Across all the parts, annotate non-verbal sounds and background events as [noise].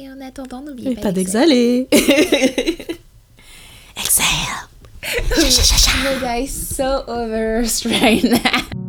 Et en attendant, n'oubliez pas, pas d'exhaler. [laughs] Exhale. [laughs] you guys so over right now.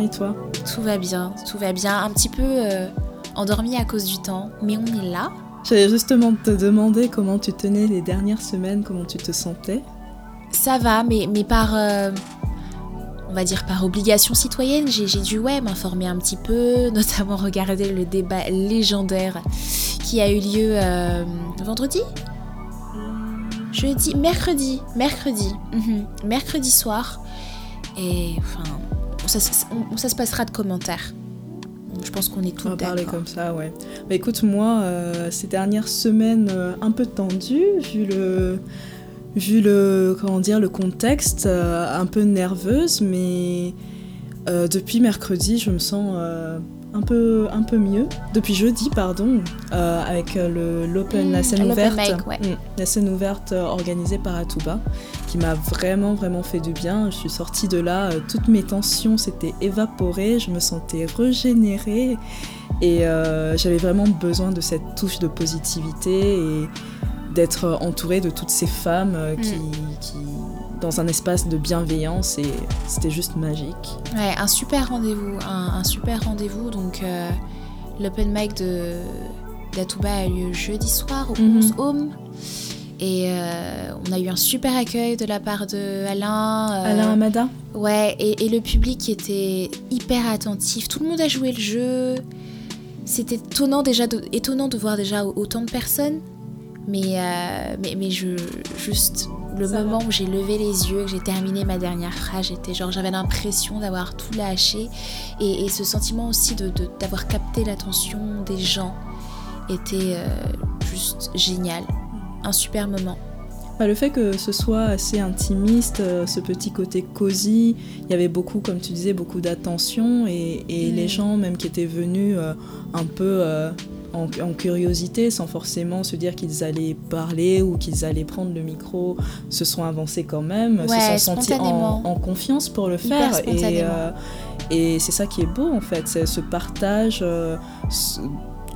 Et toi Tout va bien, tout va bien. Un petit peu euh, endormi à cause du temps, mais on est là. J'allais justement te demander comment tu tenais les dernières semaines, comment tu te sentais. Ça va, mais, mais par, euh, on va dire par obligation citoyenne, j'ai dû ouais, m'informer un petit peu, [laughs] notamment regarder le débat légendaire qui a eu lieu euh, vendredi Jeudi, mercredi, mercredi, mhm. mercredi soir et enfin, ça, se passera de commentaires. Je pense qu'on est tous On va parler comme ça, ouais. Bah écoute, moi, euh, ces dernières semaines euh, un peu tendues, vu le, vu le, comment dire, le contexte, euh, un peu nerveuse, mais depuis mercredi, je me sens un peu, un peu mieux depuis jeudi, pardon, euh, avec euh, l'open, mmh, la scène ouverte, mmh, la scène ouverte euh, organisée par Atuba, qui m'a vraiment, vraiment fait du bien. Je suis sortie de là, toutes mes tensions s'étaient évaporées, je me sentais régénérée et j'avais vraiment besoin de cette touche de positivité et d'être entourée de toutes ces femmes qui, mmh. qui dans un espace de bienveillance et c'était juste magique. Ouais, un super rendez-vous, un, super rendez-vous. Donc euh, l'open mic de d'Atuba a lieu jeudi soir au mm Home. Et euh, on a eu un super accueil de la part de Alain. Euh, Alain Amada Ouais, et, le public était hyper attentif. Tout le monde a joué le jeu. C'était étonnant, déjà de, étonnant de voir déjà autant de personnes. Mais, mais, mais je, juste le moment où j'ai levé les yeux, que j'ai terminé ma dernière phrase, j'étais genre, j'avais l'impression d'avoir tout lâché et, ce sentiment aussi de, d'avoir capté l'attention des gens était euh, juste génial, un super moment. Bah, le fait que ce soit assez intimiste, euh, ce petit côté cosy, il y avait beaucoup, comme tu disais, beaucoup d'attention et, les mm. gens même qui étaient venus euh, un peu en, curiosité, sans forcément se dire qu'ils allaient parler ou qu'ils allaient prendre le micro, se sont avancés quand même, se sont sentis en, confiance pour le faire. Et, euh, et c'est ça qui est beau en fait, c'est ce partage. Euh,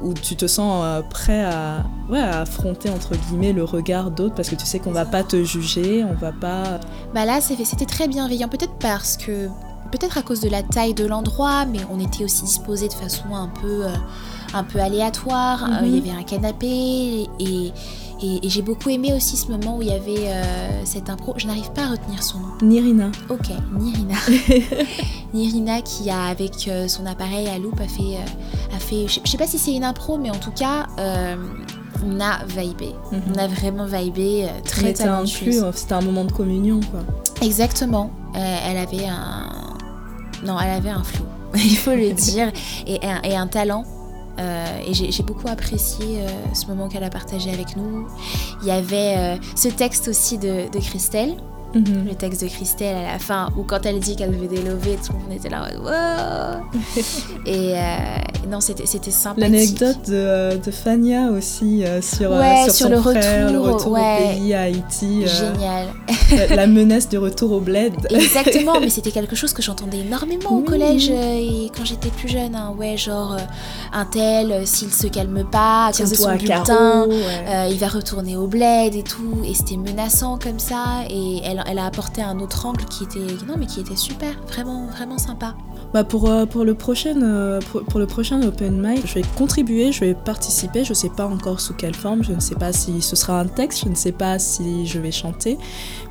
où tu te sens euh, prêt à, ouais, à affronter entre guillemets le regard d'autres parce que tu sais qu'on va pas te juger, on va pas. Bah là, c'était très bienveillant, peut-être parce que peut-être à cause de la taille de l'endroit, mais on était aussi disposé de façon un peu un peu aléatoire. Euh, il y mhm. avait un canapé et, et, j'ai beaucoup aimé aussi ce moment où il y avait euh, cette impro. Je n'arrive pas à retenir son nom. Nirina. Ok, Nirina. [laughs] Nirina qui a avec euh, son appareil à loupe a fait, a fait. Je sais pas si c'est une impro, mais en tout cas. on a vibé. Mhm. On a vraiment vibé, très talentueuse. C'était un moment de communion, quoi. Exactement. elle avait un... Non, elle avait un flou, [laughs] il faut le [laughs] dire, et et un talent euh, et j'ai beaucoup apprécié euh, ce moment qu'elle a partagé avec nous. Il y avait euh, ce texte aussi de, de Christelle, Mhm. Le texte de Christelle à la fin, où quand elle dit qu'elle veut délover, tout le monde était là. Wow [laughs] et euh, non, c'était sympa. L'anecdote de, euh, de, Fania aussi euh, sur, sur, son le frère, retour, le retour au pays, à Haïti. Génial. la, [laughs] menace du retour au bled. [laughs] Exactement, mais c'était quelque chose que j'entendais énormément au collège et quand j'étais plus jeune. Hein, ouais, genre un tel, s'il se calme pas à cause de son bulletin, il va retourner au bled et tout. Et c'était menaçant comme ça. Et elle, elle a apporté un autre angle qui était non mais qui était super, vraiment vraiment sympa. bah pour, euh, pour, le prochain, euh, pour, le prochain Open Mic, je vais contribuer, je vais participer. Je ne sais pas encore sous quelle forme, je ne sais pas si ce sera un texte, je ne sais pas si je vais chanter.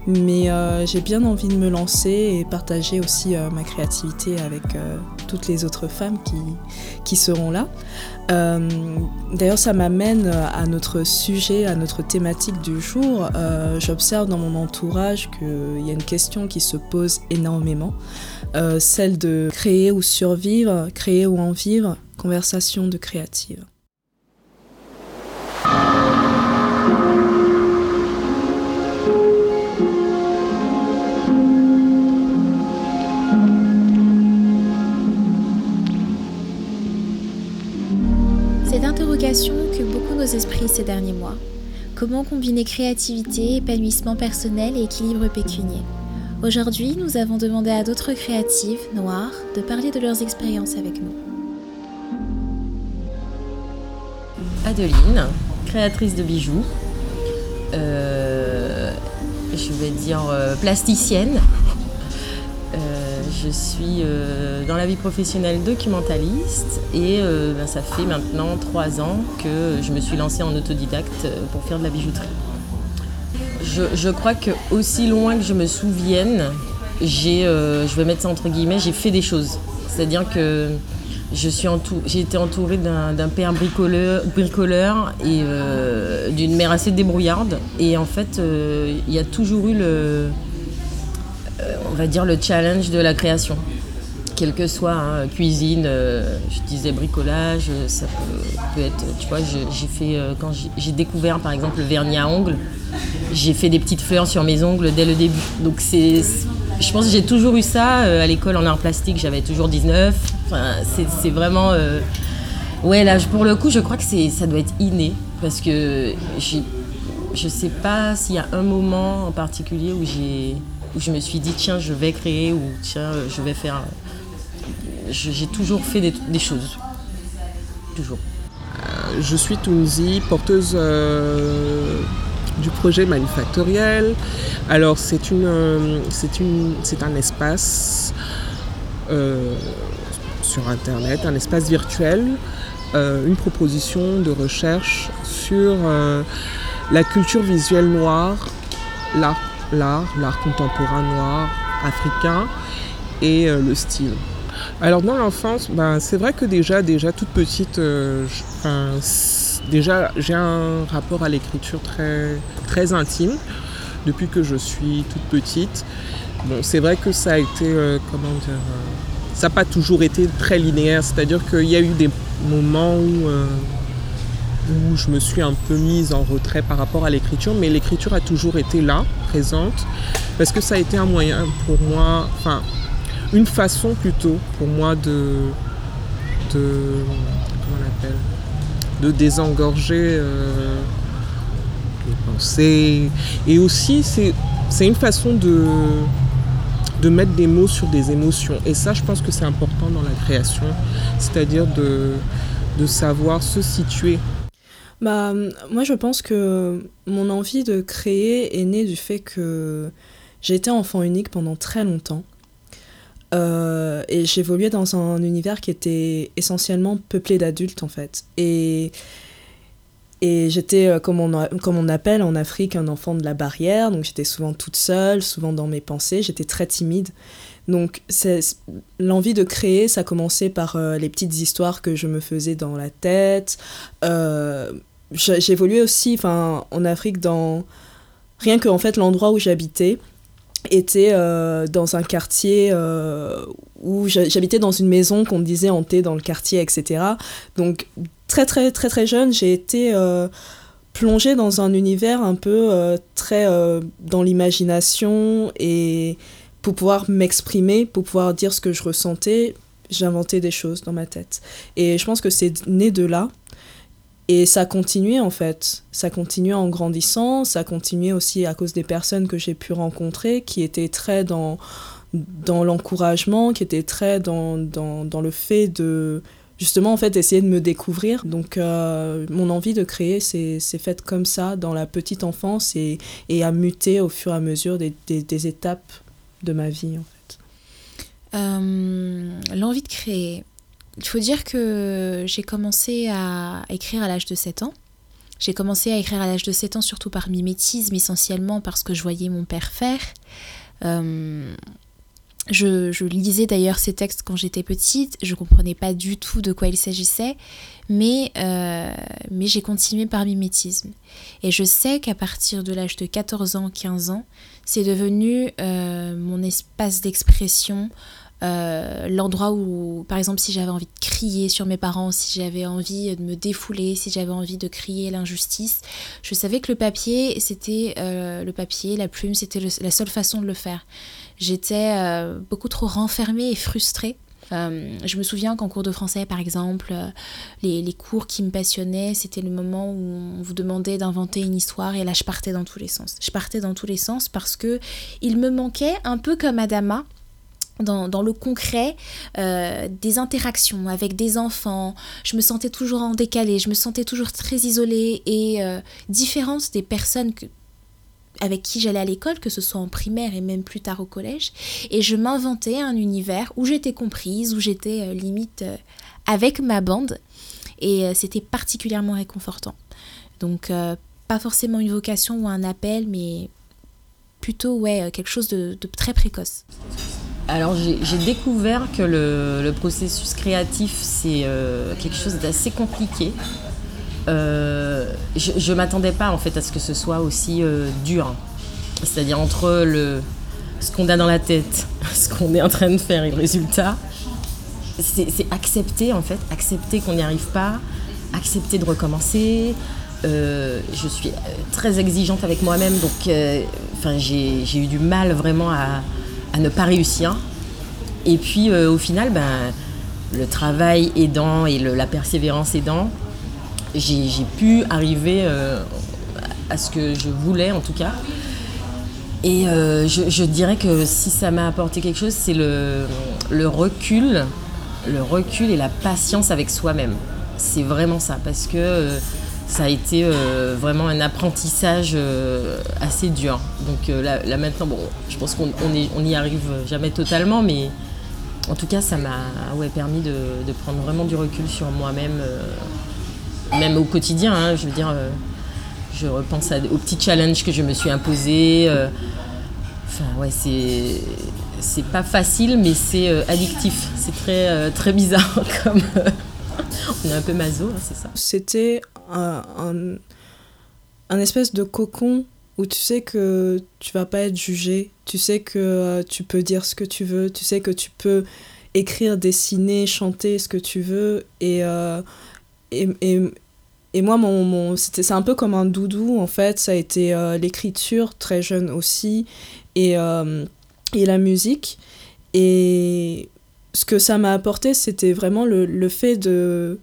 Mais euh, j'ai bien envie de me lancer et partager aussi ma créativité avec toutes les autres femmes qui, qui seront là. D'ailleurs, ça m'amène à notre sujet, à notre thématique du jour. J'observe dans mon entourage qu'il y a une question qui se pose énormément. Euh, celle de créer ou survivre, créer ou en vivre, conversation de créative. Esprits ces derniers mois. Comment combiner créativité, épanouissement personnel et équilibre pécunier? Aujourd'hui, nous avons demandé à d'autres créatives noires de parler de leurs expériences avec nous. Adeline, créatrice de bijoux, euh, je vais dire euh, plasticienne. Euh, je suis dans la vie professionnelle documentaliste et ben, ça fait maintenant trois ans que je me suis lancée en autodidacte pour faire de la bijouterie je, crois que aussi loin que je me souvienne, j'ai, euh, je vais mettre ça entre guillemets, j'ai fait des choses. C'est-à-dire que je suis j'ai été entourée d'un, père bricoleur, et euh, d'une mère assez débrouillarde. Et en fait, euh, il y a toujours eu le, on va dire le challenge de la création quelle que soit, hein, cuisine, je disais bricolage, ça peut, être, tu vois, j'ai fait, quand j'ai découvert par exemple le vernis à ongles, j'ai fait des petites fleurs sur mes ongles dès le début. Donc c'est, je pense que j'ai toujours eu ça. Euh, à l'école en art plastique, j'avais toujours 19. Enfin, c'est vraiment... Euh, ouais, là, pour le coup, je crois que ça doit être inné. Parce que je sais pas s'il y a un moment en particulier où, où je me suis dit, tiens, je vais créer ou tiens, je vais faire... J'ai toujours fait des, choses. Toujours. Euh, je suis Tunzi, porteuse du projet manufacturiel. Alors c'est une, euh, c'est une, c'est un espace euh, sur internet, un espace virtuel, euh, une proposition de recherche sur la culture visuelle noire, l'art, l'art, l'art contemporain noir africain et le style. Alors dans l'enfance, ben, c'est vrai que déjà, déjà toute petite, déjà, j'ai un rapport à l'écriture très, très intime depuis que je suis toute petite. Bon, c'est vrai que ça a été, euh, comment dire, euh, ça n'a pas toujours été très linéaire. C'est-à-dire qu'il y a eu des moments où, euh, où je me suis un peu mise en retrait par rapport à l'écriture, mais l'écriture a toujours été là, présente, parce que ça a été un moyen pour moi, enfin, une façon plutôt pour moi de, de comment on appelle, de désengorger euh, les pensées. Et aussi, c'est une façon de, de mettre des mots sur des émotions. Et ça, je pense que c'est important dans la création, c'est-à-dire de, de savoir se situer. Bah, moi, je pense que mon envie de créer est née du fait que j'ai été enfant unique pendant très longtemps. Euh, et j'évoluais dans un univers qui était essentiellement peuplé d'adultes en fait. Et, et j'étais, euh, comme on, comme on appelle en Afrique, un enfant de la barrière. Donc j'étais souvent toute seule, souvent dans mes pensées. J'étais très timide. Donc l'envie de créer, ça commençait par euh, les petites histoires que je me faisais dans la tête. J'évoluais aussi en Afrique dans... Rien que en fait l'endroit où j'habitais, était euh, dans un quartier euh, où j'habitais dans une maison qu'on disait hantée dans le quartier, etc. Donc très très très très jeune, j'ai été euh, plongée dans un univers un peu très dans l'imagination et pour pouvoir m'exprimer, pour pouvoir dire ce que je ressentais, j'inventais des choses dans ma tête. Et je pense que c'est né de là. Et ça continuait en fait, ça continuait en grandissant, ça continuait aussi à cause des personnes que j'ai pu rencontrer qui étaient très dans, dans l'encouragement, qui étaient très dans, dans, dans, le fait de justement en fait essayer de me découvrir. Donc euh, mon envie de créer c'est faite comme ça dans la petite enfance et, et a muté au fur et à mesure des, des, étapes de ma vie en fait. L'envie de créer. Il faut dire que j'ai commencé à écrire à l'âge de 7 ans. J'ai commencé à écrire à l'âge de 7 ans surtout par mimétisme, essentiellement parce que je voyais mon père faire. Euh, je, lisais d'ailleurs ces textes quand j'étais petite, je comprenais pas du tout de quoi il s'agissait, mais, euh, mais j'ai continué par mimétisme. Et je sais qu'à partir de l'âge de 14 ans, 15 ans, c'est devenu euh, mon espace d'expression, euh, l'endroit où, par exemple, si j'avais envie de crier sur mes parents, si j'avais envie de me défouler, si j'avais envie de crier l'injustice, je savais que le papier, c'était le papier, la plume, c'était la seule façon de le faire. J'étais euh, beaucoup trop renfermée et frustrée. Euh, je me souviens qu'en cours de français, par exemple, euh, les, les, cours qui me passionnaient, c'était le moment où on vous demandait d'inventer une histoire et là, je partais dans tous les sens. Je partais dans tous les sens parce que il me manquait, un peu comme Adama, dans, dans, le concret des interactions avec des enfants. Je me sentais toujours en décalé, je me sentais toujours très isolée et différente des personnes avec qui j'allais à l'école, que ce soit en primaire et même plus tard au collège, et je m'inventais un univers où j'étais comprise, où j'étais euh, limite euh, avec ma bande, et euh, c'était particulièrement réconfortant. Donc pas forcément une vocation ou un appel, mais plutôt ouais quelque chose de, très précoce. Alors j'ai découvert que le, processus créatif c'est quelque chose d'assez compliqué euh, je ne m'attendais pas en fait à ce que ce soit aussi euh, dur. C'est-à-dire entre le, ce qu'on a dans la tête, [laughs] ce qu'on est en train de faire et le résultat, c'est accepter en fait, accepter qu'on n'y arrive pas, accepter de recommencer. Euh, je suis très exigeante avec moi-même, donc j'ai eu du mal vraiment à, à, ne pas réussir. Et puis au final, ben, le travail aidant et la persévérance aidant, j'ai pu arriver euh, à ce que je voulais en tout cas. Et euh, je, dirais que si ça m'a apporté quelque chose, c'est le, le, recul, le recul et la patience avec soi-même. C'est vraiment ça, parce que euh, ça a été vraiment un apprentissage assez dur. Donc là, maintenant, bon, je pense qu'on n'y arrive jamais totalement, mais en tout cas, ça m'a ouais, permis de, prendre vraiment du recul sur moi-même même au quotidien. Hein, je veux dire, euh, je repense aux petits challenges que je me suis imposés. Euh, enfin, ouais, c'est c'est pas facile, mais c'est euh, addictif. C'est très très bizarre [laughs] comme. On est un peu maso, hein, c'est ça. C'était un, un, espèce de cocon où tu sais que tu vas pas être jugé, tu sais que tu peux dire ce que tu veux, tu sais que tu peux écrire, dessiner, chanter ce que tu veux et, et, et, et moi, mon, mon c'était, c'est un peu comme un doudou, en fait. Ça a été euh, l'écriture, très jeune aussi, et, euh, et la musique. Et ce que ça m'a apporté, c'était vraiment le, le, fait de,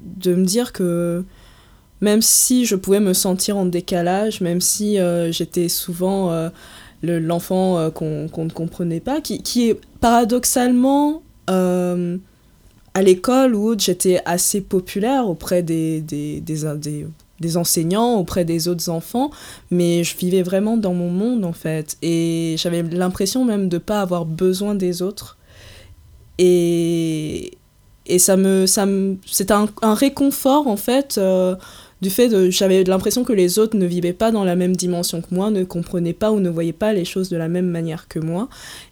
de me dire que même si je pouvais me sentir en décalage, même si euh, j'étais souvent l'enfant qu'on, qu'on ne comprenait pas, qui, qui est paradoxalement à l'école où j'étais assez populaire auprès des, des, des, des, enseignants, auprès des autres enfants, mais je vivais vraiment dans mon monde en fait. Et j'avais l'impression même de ne pas avoir besoin des autres. Et, et ça me, ça c'était un, un, réconfort en fait. Euh, du fait de j'avais l'impression que les autres ne vivaient pas dans la même dimension que moi, ne comprenaient pas ou ne voyaient pas les choses de la même manière que moi.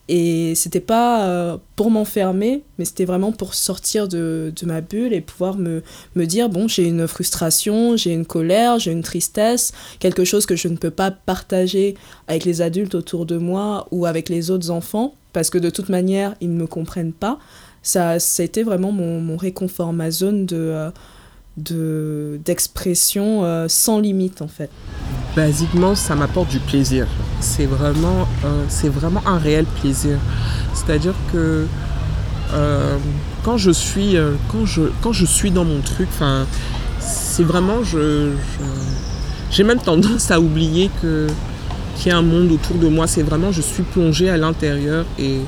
Et c'était pas euh, pour m'enfermer, mais c'était vraiment pour sortir de, de, ma bulle et pouvoir me, me dire bon, j'ai une frustration, j'ai une colère, j'ai une tristesse, quelque chose que je ne peux pas partager avec les adultes autour de moi ou avec les autres enfants, parce que de toute manière, ils ne me comprennent pas. Ça, ça a été vraiment mon, réconfort, ma zone de. Euh, d'expression euh, sans limite en fait Basiquement, ça m'apporte du plaisir. C'est vraiment, c'est vraiment un réel plaisir. C'est-à-dire que euh, quand, je suis, quand, je, quand je suis dans mon truc, c'est vraiment, je, j'ai même tendance à oublier que qu'il y a un monde autour de moi. C'est vraiment, je suis plongée à l'intérieur et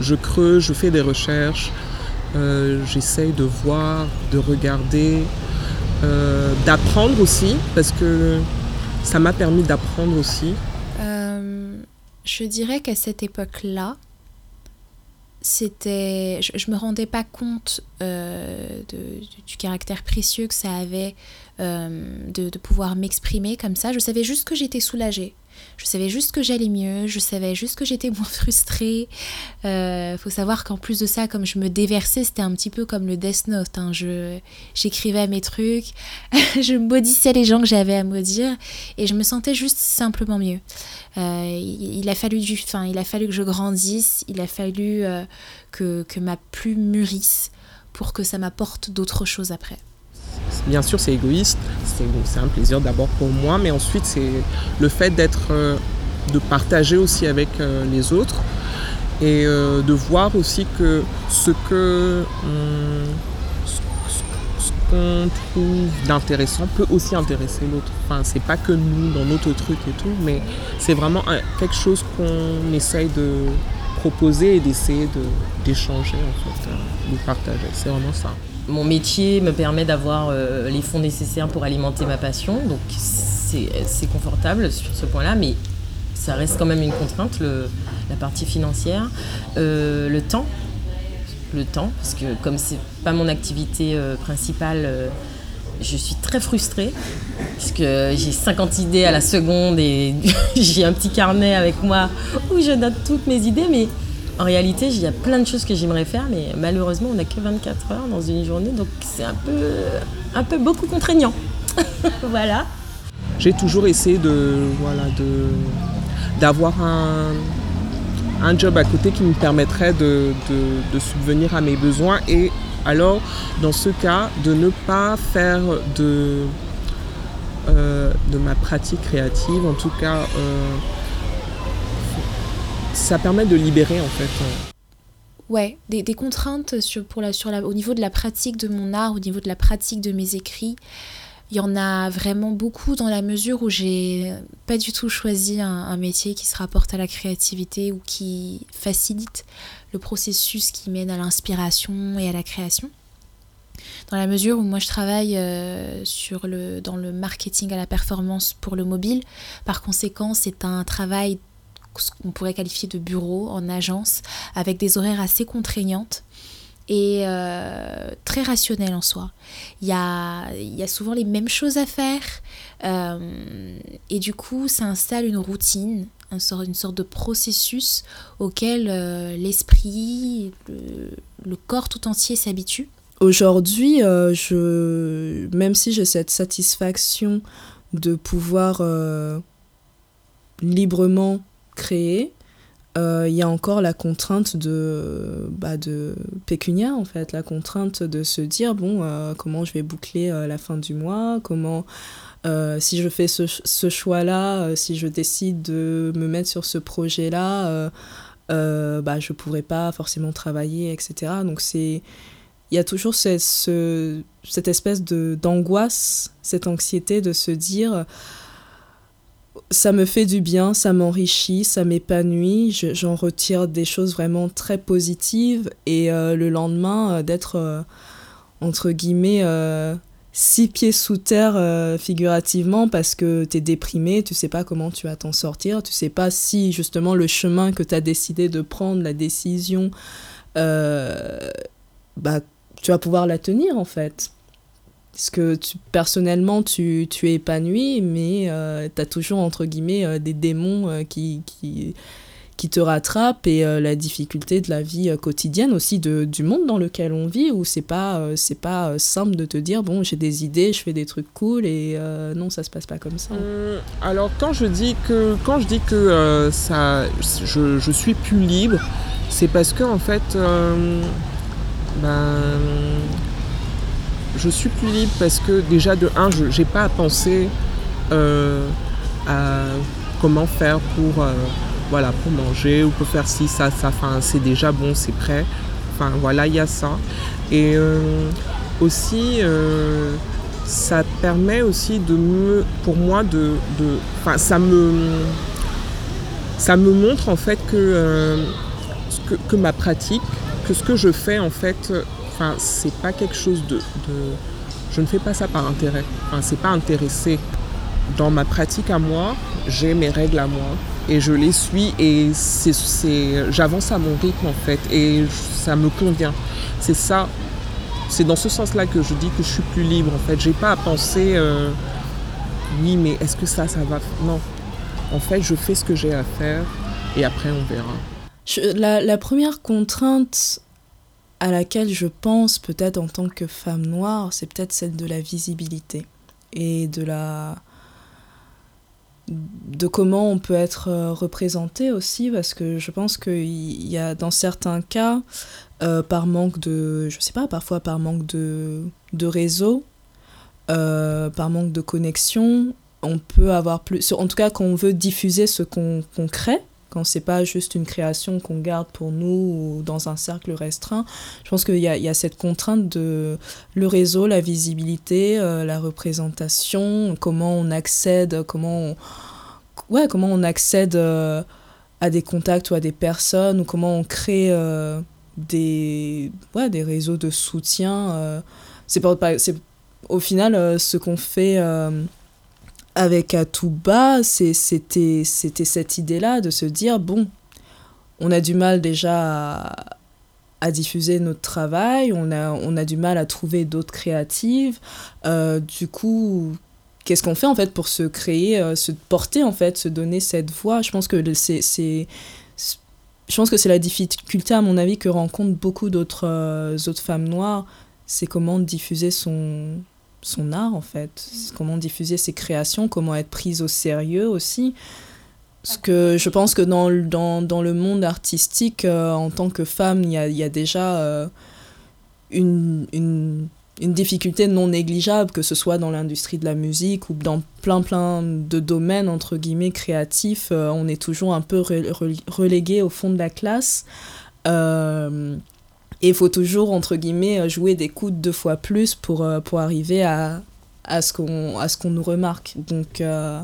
je creuse, je fais des recherches, j'essaye de voir, de regarder, euh, d'apprendre aussi, parce que ça m'a permis d'apprendre aussi. Euh, je dirais qu'à cette époque-là, c'était, je, je me rendais pas compte euh, du caractère précieux que ça avait euh, de, de pouvoir m'exprimer comme ça. Je savais juste que j'étais soulagée. Je savais juste que j'allais mieux. Je savais juste que j'étais moins [laughs] frustrée. Euh, faut savoir qu'en plus de ça, comme je me déversais, c'était un petit peu comme le Death Note. hein. J'écrivais mes trucs, [laughs] je maudissais les gens que j'avais à maudire, et je me sentais juste simplement mieux. Euh, il, a fallu du, enfin, il a fallu que je grandisse, il a fallu euh, que, que ma plume mûrisse pour que ça m'apporte d'autres choses après. Bien sûr, c'est égoïste, c'est un plaisir d'abord pour moi, mais ensuite c'est le fait d'être, euh, de partager aussi avec euh, les autres et euh, de voir aussi que ce que ce qu'on trouve d'intéressant peut aussi intéresser l'autre. Enfin, c'est pas que nous dans notre truc et tout, mais c'est vraiment quelque chose qu'on essaye de proposer et d'essayer de- d'échanger en fait, de partager. C'est vraiment ça. Mon métier me permet d'avoir euh, les fonds nécessaires pour alimenter ma passion, donc c'est confortable sur ce point-là, mais ça reste quand même une contrainte, la partie financière. Euh, le temps, le temps, parce que comme c'est pas mon activité euh, principale, je suis très frustrée, puisque j'ai 50 idées à la seconde et [laughs] j'ai un petit carnet avec moi où je note toutes mes idées, mais en réalité, il y a plein de choses que j'aimerais faire, mais malheureusement, on n'a que 24 heures dans une journée, donc c'est un peu, un peu beaucoup contraignant. [laughs] voilà. j'ai toujours essayé de voilà de d'avoir un, un job à côté qui me permettrait de, de- subvenir à mes besoins et alors dans ce cas de ne pas faire de euh, de ma pratique créative en tout cas euh, ça permet de libérer en fait Ouais, des, contraintes pour la, au niveau de la pratique de mon art, au niveau de la pratique de mes écrits. Il y en a vraiment beaucoup dans la mesure où j'ai pas du tout choisi un, métier qui se rapporte à la créativité ou qui facilite le processus qui mène à l'inspiration et à la création. Dans la mesure où moi je travaille euh, dans le marketing à la performance pour le mobile, par conséquent c'est un travail ce qu'on pourrait qualifier de bureau en agence avec des horaires assez contraignantes et euh, très rationnelles en soi. Il y a, y a souvent les mêmes choses à faire euh, et du coup ça installe une routine, une sorte de processus auquel euh, l'esprit, le, corps tout entier s'habitue. Aujourd'hui, je, même si j'ai cette satisfaction de pouvoir librement créer, euh, il y a encore la contrainte de, bah, de pécunia, en fait, la contrainte de se dire, bon, euh, comment je vais boucler euh, la fin du mois, comment, si je fais ce, choix-là, si je décide de me mettre sur ce projet-là, bah, je ne pourrai pas forcément travailler, etc. Donc c'est il y a toujours cette, ce- cette espèce d'angoisse, cette anxiété de se dire ça me fait du bien, ça m'enrichit, ça m'épanouit, je- j'en retire des choses vraiment très positives et euh, le lendemain euh, d'être euh, entre guillemets six pieds sous terre figurativement parce que tu es déprimé, tu sais pas comment tu vas t'en sortir, tu sais pas si justement le chemin que tu as décidé de prendre, la décision, bah, tu vas pouvoir la tenir en fait. Parce que tu, personnellement, tu, tu es épanoui, mais tu as toujours, entre guillemets, euh, des démons euh, qui, qui, qui te rattrapent et euh, la difficulté de la vie euh, quotidienne aussi, de, du monde dans lequel on vit, où c'est pas, euh, c'est pas euh, simple de te dire, bon, j'ai des idées, je fais des trucs cool, et euh, non, ça se passe pas comme ça. Hum, Alors quand je dis que quand je dis que euh, ça, je, je suis plus libre, c'est parce que en fait, euh, ben, je suis plus libre parce que déjà de un, je j'ai pas à penser euh, à comment faire pour euh, voilà pour manger ou pour faire ci ça ça. Enfin c'est déjà bon, c'est prêt. Enfin voilà il y a ça et euh, aussi. ça permet aussi de me, pour moi, de, enfin, ça me, montre en fait que, ma pratique, que ce que je fais en fait, enfin, c'est pas quelque chose de, je ne fais pas ça par intérêt. Enfin, c'est pas intéressé. Dans ma pratique à moi, j'ai mes règles à moi et je les suis et j'avance à mon rythme en fait et ça me convient. C'est ça, c'est dans ce sens-là que je dis que je suis plus libre en fait. J'ai pas à penser, euh, oui mais est-ce que ça, ça va? Non. En fait, je fais ce que j'ai à faire et après on verra. la première contrainte à laquelle je pense peut-être en tant que femme noire, c'est peut-être celle de la visibilité et de la de comment on peut être euh, représenté aussi parce que je pense qu'il y a dans certains cas euh, par manque de je sais pas parfois par manque de, de réseau euh, par manque de connexion on peut avoir plus en tout cas quand on veut diffuser ce qu'on crée quand c'est pas juste une création qu'on garde pour nous ou dans un cercle restreint. Je pense qu'il y, a, cette contrainte de le réseau, la visibilité, euh, la représentation, comment on accède, comment ouais, comment on accède euh, à des contacts ou à des personnes, ou comment on crée euh, des, ouais, des réseaux de soutien. c'est au final ce qu'on fait avec Atouba, c'était cette idée-là de se dire, bon, on a du mal déjà à, diffuser notre travail, on a, du mal à trouver d'autres créatives. Euh, du coup, qu'est-ce qu'on fait en fait pour se créer, euh, se porter en fait, se donner cette voix? Je pense que c'est... La difficulté, à mon avis, que rencontrent beaucoup d'autres euh, femmes noires, c'est comment diffuser son, son art en fait, comment diffuser ses créations, comment être prise au sérieux aussi. Parce que je pense que dans, dans, dans le monde artistique, euh, en tant que femme, il y a, y a, déjà euh, une, une, une, difficulté non négligeable, que ce soit dans l'industrie de la musique ou dans plein plein de domaines, entre guillemets, créatifs. Euh, on est toujours un peu relégué au fond de la classe. Et il faut toujours, entre guillemets, euh, jouer des coups deux fois plus pour, euh, pour arriver à, à ce qu'on nous remarque. Donc, euh,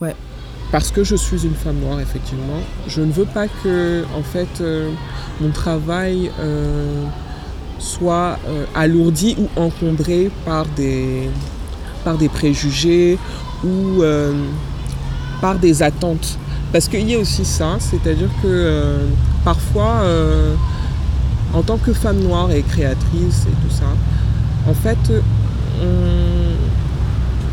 ouais. Parce que je suis une femme noire, effectivement, je ne veux pas que, en fait, mon travail soit alourdi ou encombré par des, par des préjugés ou par des attentes. Parce qu'il y a aussi ça, c'est-à-dire que parfois en tant que femme noire et créatrice et tout ça, en fait,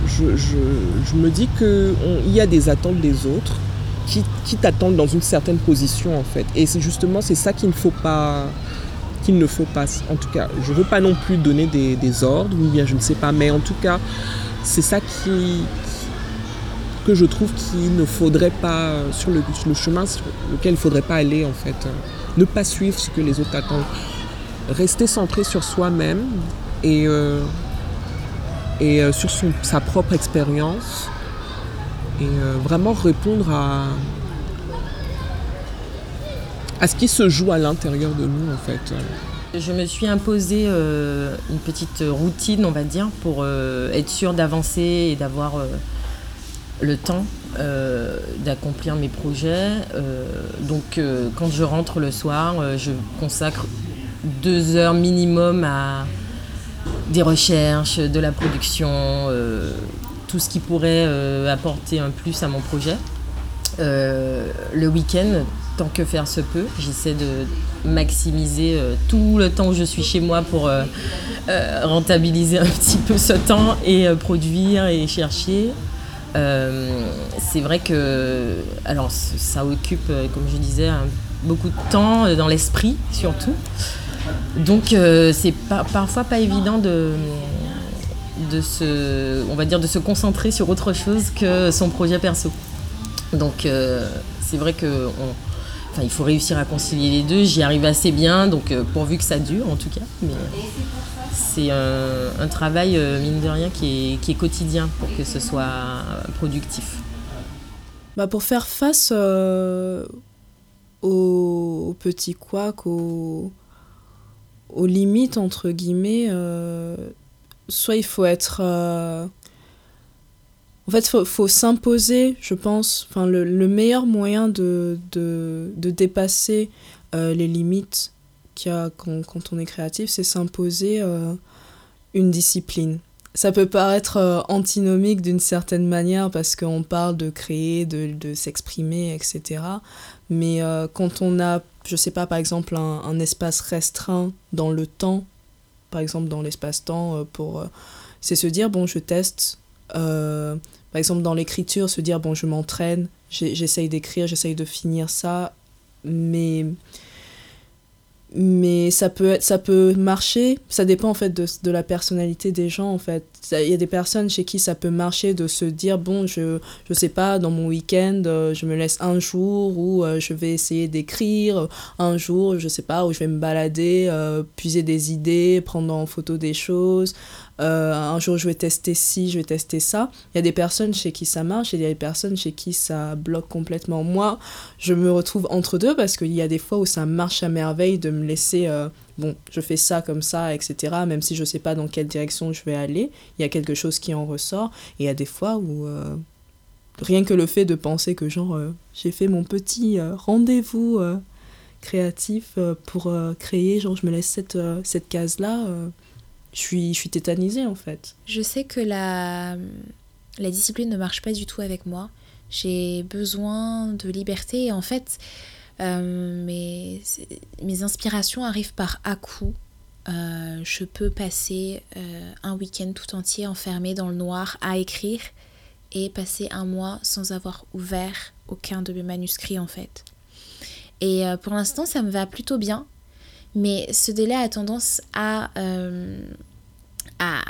je, me dis qu'il y a des attentes des autres qui, t'attendent dans une certaine position en fait. Et c'est justement c'est ça qu'il ne faut pas qu'il ne faut pas. En tout cas, je ne veux pas non plus donner des, ordres, ou bien je ne sais pas, mais en tout cas, c'est ça qui, que je trouve qu'il ne faudrait pas, sur le, sur le chemin sur lequel il ne faudrait pas aller en fait ne pas suivre ce que les autres attendent. Rester centré sur soi-même et, euh, et euh, sur son, sa propre expérience et euh, vraiment répondre à, à ce qui se joue à l'intérieur de nous en fait. Je me suis imposé une petite routine, on va dire, pour être sûr d'avancer et d'avoir le temps euh, d'accomplir mes projets. Euh, donc euh, quand je rentre le soir, je consacre deux heures minimum à des recherches, de la production, tout ce qui pourrait apporter un plus à mon projet. le week-end, tant que faire se peut, j'essaie de maximiser tout le temps où je suis chez moi pour rentabiliser un petit peu ce temps et produire et chercher. Euh, c'est vrai que alors ça occupe, euh, comme je disais, beaucoup de temps euh, dans l'esprit surtout. Donc c'est parfois pas évident de, de se, on va dire, de se concentrer sur autre chose que son projet perso. Donc c'est vrai que enfin, il faut réussir à concilier les deux. J'y arrive assez bien, donc pourvu que ça dure en tout cas. C'est un, travail, euh, mine de rien, qui est, quotidien pour que ce soit productif. Bah pour faire face euh, aux, petits couacs, aux, limites, entre guillemets, euh, soit il faut être... en fait, il faut, s'imposer, je pense. Le, meilleur moyen de dépasser les limites qu'il y a quand, quand, on est créatif, c'est s'imposer une discipline. ça peut paraître euh, antinomique d'une certaine manière parce qu'on parle de créer, de, de s'exprimer, etc. Mais euh, quand on a, je sais pas, par exemple, un, espace restreint dans le temps, par exemple dans l'espace-temps, euh, pour, c'est se dire, bon, je teste, par exemple dans l'écriture, se dire, bon, je m'entraîne, j'essaye d'écrire, j'essaye de finir ça, mais mais ça peut être, ça peut marcher. Ça dépend en fait de, de, la personnalité des gens en fait. Il y a des personnes chez qui ça peut marcher de se dire bon je je sais pas dans mon week-end euh, je me laisse un jour où euh, je vais essayer d'écrire. Un jour je sais pas où je vais me balader euh, puiser des idées prendre en photo des choses euh, un jour je vais tester ci, je vais tester ça. Il y a des personnes chez qui ça marche et il y a des personnes chez qui ça bloque complètement. Moi, je me retrouve entre deux parce qu'il y a des fois où ça marche à merveille de me laisser, euh, bon, je fais ça comme ça, etc. Même si je sais pas dans quelle direction je vais aller, il y a quelque chose qui en ressort. Et il y a des fois où... Euh, rien que le fait de penser que genre j'ai fait mon petit rendez-vous créatif pour créer, genre je me laisse cette, cette case-là, je suis, je suis tétanisée en fait. Je sais que la, la discipline ne marche pas du tout avec moi. J'ai besoin de liberté et en fait, euh, mes, mes inspirations arrivent par à-coup. Euh, je peux passer euh, un week-end tout entier enfermé dans le noir à écrire et passer un mois sans avoir ouvert aucun de mes manuscrits en fait. Et pour l'instant, ça me va plutôt bien. Mais ce délai a tendance à, euh, à,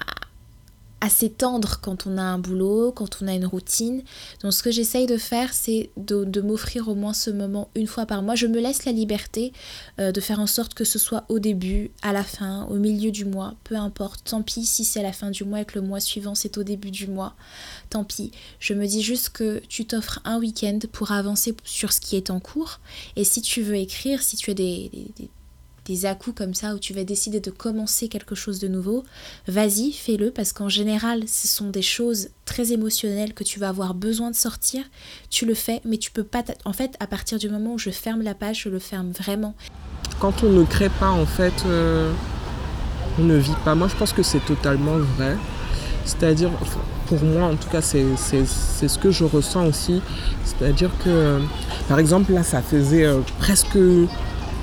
à s'étendre quand on a un boulot, quand on a une routine. Donc ce que j'essaye de faire, c'est de, de m'offrir au moins ce moment une fois par mois. Je me laisse la liberté euh, de faire en sorte que ce soit au début, à la fin, au milieu du mois, peu importe. Tant pis si c'est à la fin du mois et que le mois suivant c'est au début du mois. Tant pis. Je me dis juste que tu t'offres un week-end pour avancer sur ce qui est en cours. Et si tu veux écrire, si tu as des, à-coups comme ça où tu vas décider de commencer quelque chose de nouveau, vas-y, fais-le parce qu'en général, ce sont des choses très émotionnelles que tu vas avoir besoin de sortir. Tu le fais, mais tu peux pas. En fait, à partir du moment où je ferme la page, je le ferme vraiment. Quand on ne crée pas, en fait, euh, on ne vit pas. Moi, je pense que c'est totalement vrai. C'est-à-dire, pour moi, en tout cas, c'est ce que je ressens aussi. C'est-à-dire que, par exemple, là, ça faisait euh, presque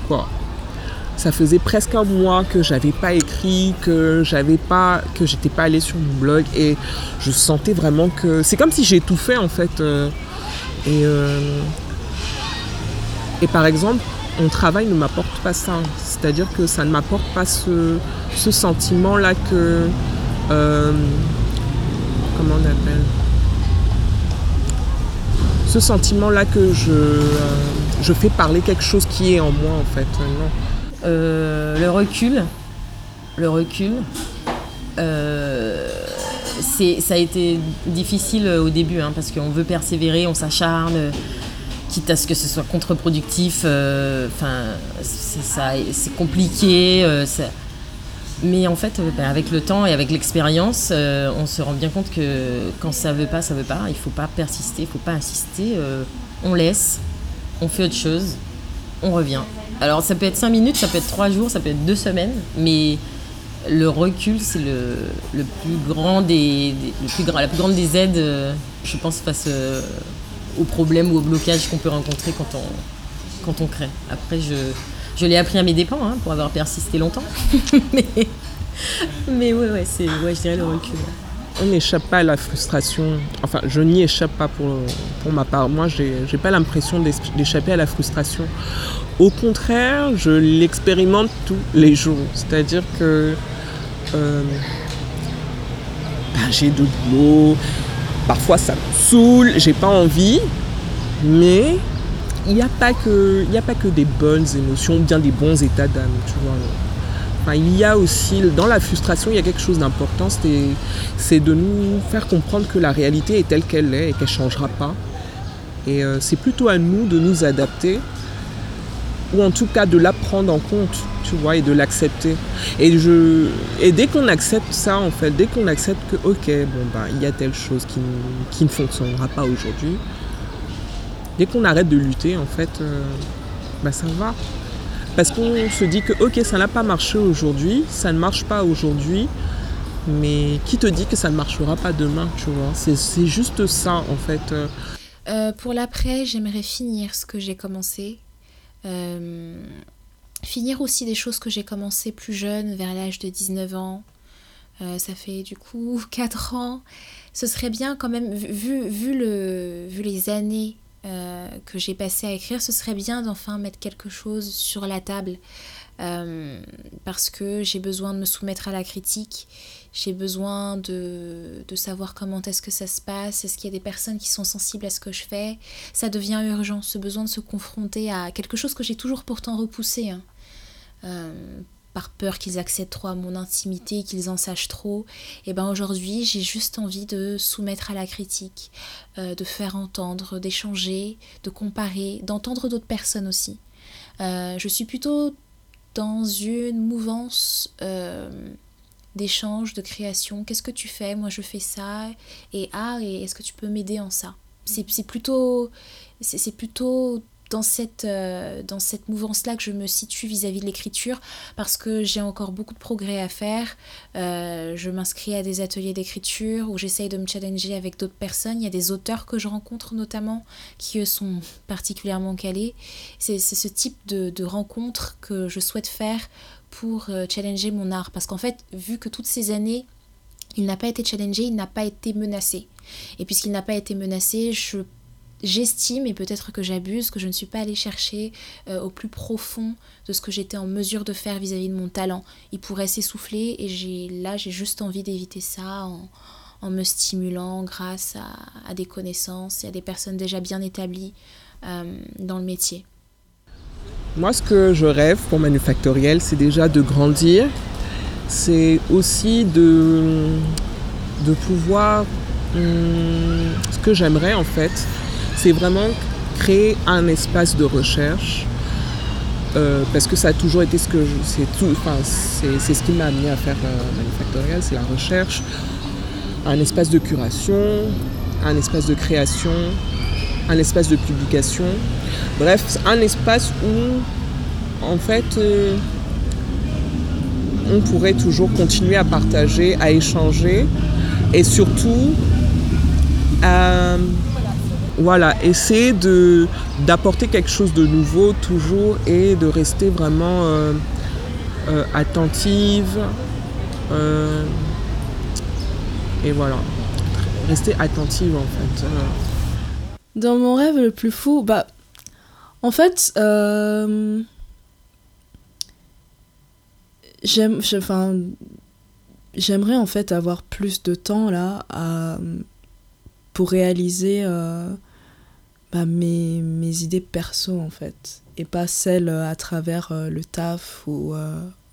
quoi ça faisait presque un mois que j'avais pas écrit, que j'avais pas, que j'étais pas allée sur mon blog et je sentais vraiment que c'est comme si j'ai tout fait en fait. Euh, et, euh, et par exemple, mon travail ne m'apporte pas ça. C'est-à-dire que ça ne m'apporte pas ce, ce sentiment-là que. Euh, comment on appelle Ce sentiment-là que je, je fais parler quelque chose qui est en moi en fait. Non. Euh, le recul, le recul, euh, ça a été difficile au début hein, parce qu'on veut persévérer, on s'acharne, quitte à ce que ce soit contre-productif. Euh, c'est compliqué. mais en fait, ben, avec le temps et avec l'expérience, on se rend bien compte que quand ça veut pas, ça veut pas. Il faut pas persister, il faut pas insister. on laisse, on fait autre chose, on revient. Alors ça peut être 5 minutes, ça peut être 3 jours, ça peut être 2 semaines, mais le recul, c'est le, plus grand des, la plus grande des aides, euh, je pense, face euh, aux problèmes ou aux blocages qu'on peut rencontrer quand on, crée. Après, je, l'ai appris à mes dépens, hein, pour avoir persisté longtemps. [laughs] mais, mais ouais, ouais, c'est, je dirais le recul. On n'échappe pas à la frustration. Enfin, je n'y échappe pas pour, pour ma part. Moi, j'ai, j'ai pas l'impression d'échapper à la frustration. Au contraire, je l'expérimente tous les jours. C'est-à-dire que euh, ben, j'ai de l'eau, parfois ça me saoule, j'ai pas envie, mais il n'y a, pas que, a pas que des bonnes émotions, bien des bons états d'âme. Il y a aussi, dans la frustration, il y a quelque chose d'important, c'est de nous faire comprendre que la réalité est telle qu'elle est et qu'elle ne changera pas. Et euh, c'est plutôt à nous de nous adapter ou en tout cas de la prendre en compte, tu vois, et de l'accepter. Et, dès qu'on accepte ça, en fait, dès qu'on accepte que, ok, bon, bah, il y a telle chose qui, ne fonctionnera pas aujourd'hui, dès qu'on arrête de lutter, en fait, euh, bah, ça va. Parce qu'on se dit que, ok, ça n'a pas marché aujourd'hui, ça ne marche pas aujourd'hui, Mais qui te dit que ça ne marchera pas demain, tu vois? C'est juste ça, en fait. Euh, pour l'après, j'aimerais finir ce que j'ai commencé. Euh, finir aussi des choses que j'ai commencé plus jeune, vers l'âge de 19 ans. Euh, ça fait du coup [laughs] 4 ans. Ce serait bien quand même, vu, vu, le, vu les années que j'ai passées à écrire, ce serait bien d'enfin mettre quelque chose sur la table. parce que j'ai besoin de me soumettre à la critique j'ai besoin de, de, savoir comment est-ce que ça se passe, est-ce qu'il y a des personnes qui sont sensibles à ce que je fais? Ça devient urgent, ce besoin de se confronter à quelque chose que j'ai toujours pourtant repoussé. Hein. Euh, par peur qu'ils accèdent trop à mon intimité, qu'ils en sachent trop, et eh ben aujourd'hui j'ai juste envie de soumettre à la critique, euh, de faire entendre, d'échanger, de comparer, d'entendre d'autres personnes aussi. Euh, je suis plutôt dans une mouvance d'échange, de création. Qu'est-ce que tu fais? Moi, je fais ça. Et ah, et est-ce que tu peux m'aider en ça? C'est plutôt, c'est plutôt dans cette, euh, dans cette mouvance-là que je me situe vis-à-vis de l'écriture parce que j'ai encore beaucoup de progrès à faire. Euh, je m'inscris à des ateliers d'écriture où j'essaye de me challenger avec d'autres personnes. Il y a des auteurs que je rencontre notamment qui sont particulièrement calés. C'est ce type de, rencontres que je souhaite faire pour euh, challenger mon art. Parce qu'en fait, vu que toutes ces années, il n'a pas été challengé, il n'a pas été menacé. Et puisqu'il n'a pas été menacé, je j'estime, et peut-être que j'abuse, que je ne suis pas allée chercher euh, au plus profond de ce que j'étais en mesure de faire vis-à-vis de mon talent. Il pourrait s'essouffler et là j'ai juste envie d'éviter ça en, en, me stimulant grâce à, à, des connaissances et à des personnes déjà bien établies euh, dans le métier. Moi, ce que je rêve pour Manufactoriel, c'est déjà de grandir. C'est aussi de, de pouvoir... Hum, ce que j'aimerais en fait, c'est vraiment créer un espace de recherche. Euh, parce que ça a toujours été ce que c'est tout enfin c'est ce qui m'a amené à faire euh, Manufactorial c'est la recherche un espace de curation un espace de création un espace de publication. Bref, un espace où, en fait, euh, on pourrait toujours continuer à partager, à échanger et surtout à voilà, essayer de, d'apporter quelque chose de nouveau toujours et de rester vraiment euh, euh, attentive. et voilà, rester attentive en fait. Dans mon rêve le plus fou, bah, en fait, euh, j'aime, j'aimerais en fait avoir plus de temps là pour réaliser euh, bah, mes, mes, idées perso en fait, et pas celles à travers euh, le taf ou,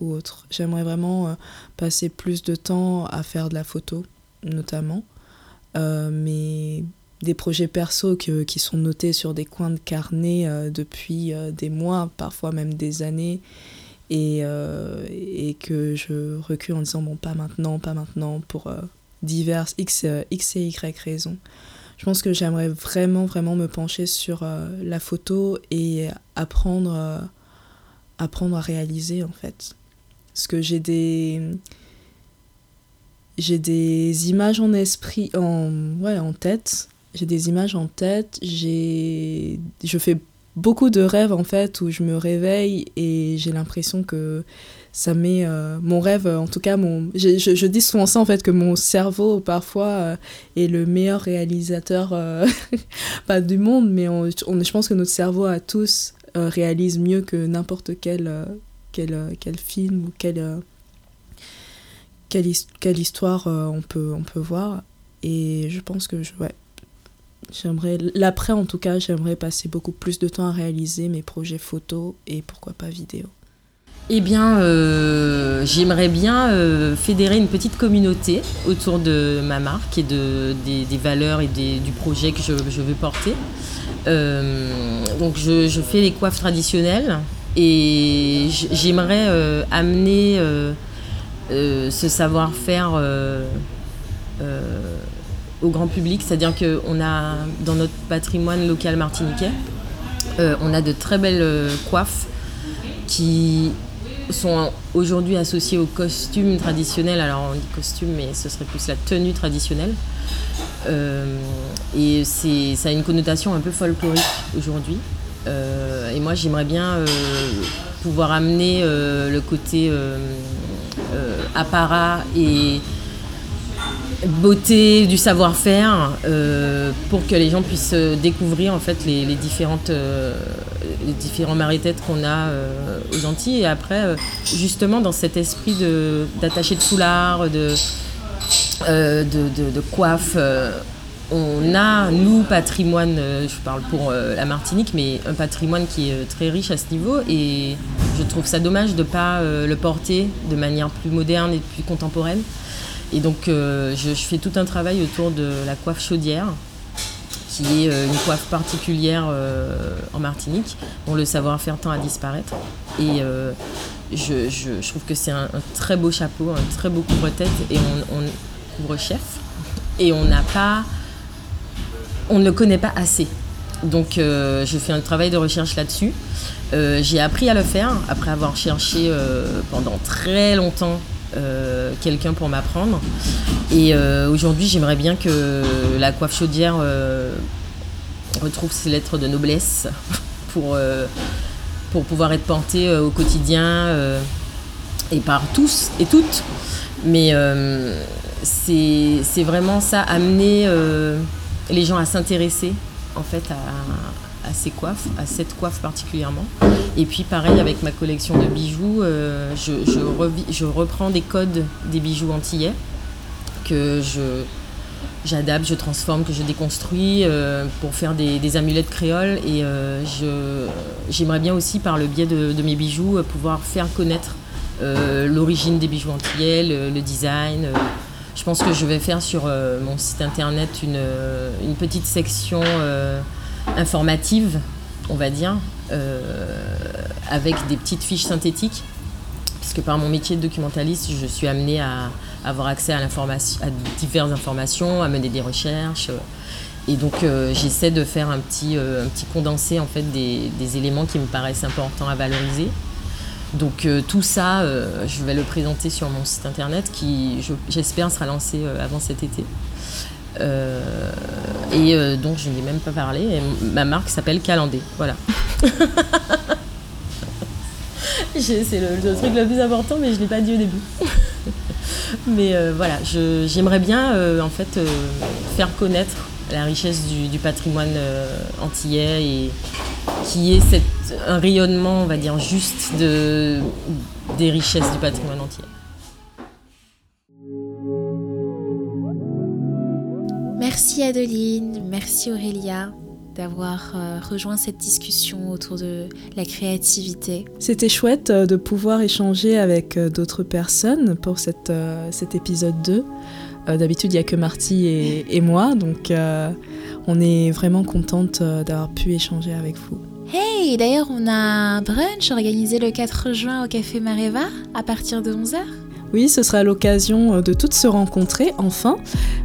ou autre. J'aimerais vraiment passer plus de temps à faire de la photo, notamment. mais des projets perso qui sont notés sur des coins de carnet euh, depuis euh, des mois, parfois même des années, et, euh, et, que je recule en disant bon, pas maintenant, pas maintenant, pour diverses X, X et Y raisons. Je pense que j'aimerais vraiment, vraiment me pencher sur la photo et apprendre, apprendre à réaliser en fait. Parce que j'ai des j'ai des images en esprit, en, ouais, en tête, j'ai des images en tête, j'ai je fais beaucoup de rêves en fait où je me réveille et j'ai l'impression que ça met euh, mon rêve en tout cas mon je, je, dis souvent ça en fait que mon cerveau parfois euh, est le meilleur réalisateur euh, [laughs] pas du monde mais on, je pense que notre cerveau à tous réalise mieux que n'importe quel, quel, quel film ou quelle quelle, quelle histoire on peut on peut voir et je pense que je, ouais, J'aimerais, l'après en tout cas, j'aimerais passer beaucoup plus de temps à réaliser mes projets photos et pourquoi pas vidéo. Eh bien, euh, j'aimerais bien euh, fédérer une petite communauté autour de ma marque et de, des, valeurs et du projet que je, veux porter. Euh, donc, je, je, fais les coiffes traditionnelles et j'aimerais amener ce savoir-faire au grand public, c'est-à-dire qu'on a dans notre patrimoine local martiniquais, on a de très belles coiffes qui sont aujourd'hui associés au costume traditionnel. Alors on dit costume, mais ce serait plus la tenue traditionnelle. Euh, et ça a une connotation un peu folklorique aujourd'hui. Euh, et moi j'aimerais bien pouvoir amener le côté apparat et beauté, du savoir-faire, euh, pour que les gens puissent euh, découvrir en fait les, différentes, euh, différents marées-têtes qu'on a aux Antilles. Et après, justement, dans cet esprit d'attacher de, foulard, de, de, coiffe, on a, nous, patrimoine, je parle pour la Martinique, mais un patrimoine qui est très riche à ce niveau. Et je trouve ça dommage de ne pas le porter de manière plus moderne et plus contemporaine. Et donc, euh, je, fais tout un travail autour de la coiffe chaudière, qui est euh, une coiffe particulière euh, en Martinique, dont le savoir-faire tend à disparaître. Et je, trouve que c'est un, très beau chapeau, un très beau couvre-tête, et on, couvre-chef. Et on n'a pas. On ne le connaît pas assez. Donc, je fais un travail de recherche là-dessus. j'ai appris à le faire après avoir cherché pendant très longtemps euh, quelqu'un pour m'apprendre. Et euh, aujourd'hui, j'aimerais bien que la coiffe chaudière euh, retrouve ses lettres de noblesse [laughs] pour, pour pouvoir être portée au quotidien et par tous et toutes. Mais c'est vraiment ça, amener les gens à s'intéresser en fait à, à ces coiffes, à cette coiffe particulièrement. Et puis pareil avec ma collection de bijoux, euh, je, reprends des codes des bijoux antillais que j'adapte, je transforme, que je déconstruis euh, pour faire des, amulettes créoles. Et euh, j'aimerais bien aussi, par le biais de, mes bijoux, pouvoir faire connaître l'origine des bijoux antillais, le, design. Je pense que je vais faire sur mon site internet une, une petite section informative, on va dire, euh, avec des petites fiches synthétiques, puisque par mon métier de documentaliste, je suis amenée à avoir accès à, à diverses informations, à mener des recherches. Et donc euh, j'essaie de faire un petit, euh, un petit condensé en fait des, éléments qui me paraissent importants à valoriser. Donc tout ça, je vais le présenter sur mon site internet qui, j'espère, sera lancé avant cet été. Euh, et euh, donc je n'ai même pas parlé. ma marque s'appelle Calandé. Voilà. [laughs] c'est le, truc le plus important, mais je ne l'ai pas dit au début. [laughs] mais euh, voilà, j'aimerais bien en fait faire connaître la richesse du, patrimoine antillais et qui est un rayonnement, on va dire, juste de, des richesses du patrimoine antillais. Merci Adeline, merci Aurélia d'avoir euh, rejoint cette discussion autour de la créativité. C'était chouette euh, de pouvoir échanger avec euh, d'autres personnes pour cette, cet épisode 2. D'habitude, il n'y a que Marty et, moi, donc on est vraiment contente d'avoir pu échanger avec vous. Hey, d'ailleurs, on a un brunch organisé le 4 juin au Café Mareva à partir de 11h. Oui, ce sera l'occasion euh, de toutes se rencontrer, enfin,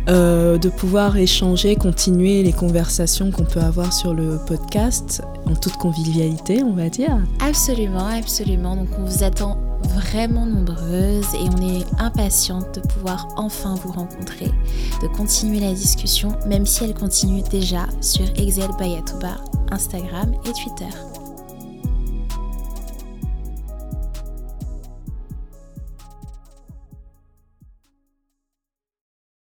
euh, de pouvoir échanger, continuer les conversations qu'on peut avoir sur le podcast en toute convivialité, on va dire. Absolument, absolument. Donc on vous attend vraiment nombreuses et on est impatiente de pouvoir enfin vous rencontrer, de continuer la discussion, même si elle continue déjà sur Excel Bayatouba, Instagram et Twitter.